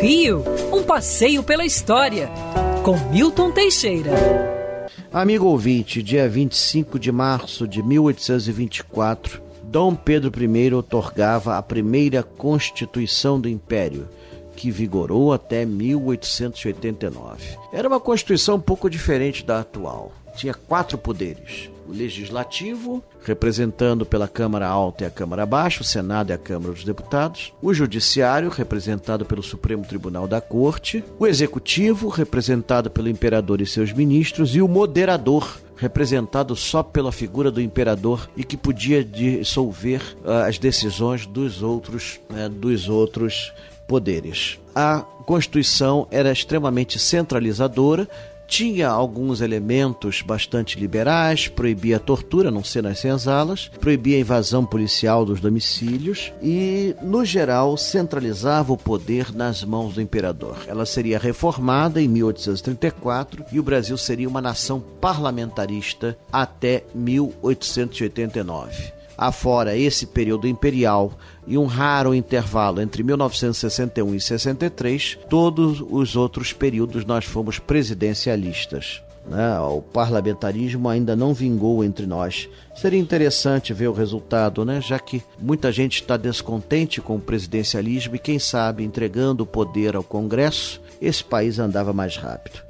Rio, um passeio pela história, com Milton Teixeira. Amigo ouvinte, dia 25 de março de 1824, Dom Pedro I otorgava a primeira Constituição do Império, que vigorou até 1889. Era uma Constituição um pouco diferente da atual. Tinha quatro poderes: o legislativo, representando pela Câmara Alta e a Câmara Baixa, o Senado e a Câmara dos Deputados, o judiciário, representado pelo Supremo Tribunal da Corte, o executivo, representado pelo imperador e seus ministros, e o moderador, representado só pela figura do imperador e que podia dissolver uh, as decisões dos outros, uh, dos outros poderes. A Constituição era extremamente centralizadora, tinha alguns elementos bastante liberais, proibia a tortura, não ser nas senzalas, proibia a invasão policial dos domicílios e, no geral, centralizava o poder nas mãos do imperador. Ela seria reformada em 1834 e o Brasil seria uma nação parlamentarista até 1889 afora esse período imperial e um raro intervalo entre 1961 e 63, todos os outros períodos nós fomos presidencialistas. Né? O parlamentarismo ainda não vingou entre nós. Seria interessante ver o resultado, né? já que muita gente está descontente com o presidencialismo e, quem sabe, entregando o poder ao Congresso, esse país andava mais rápido.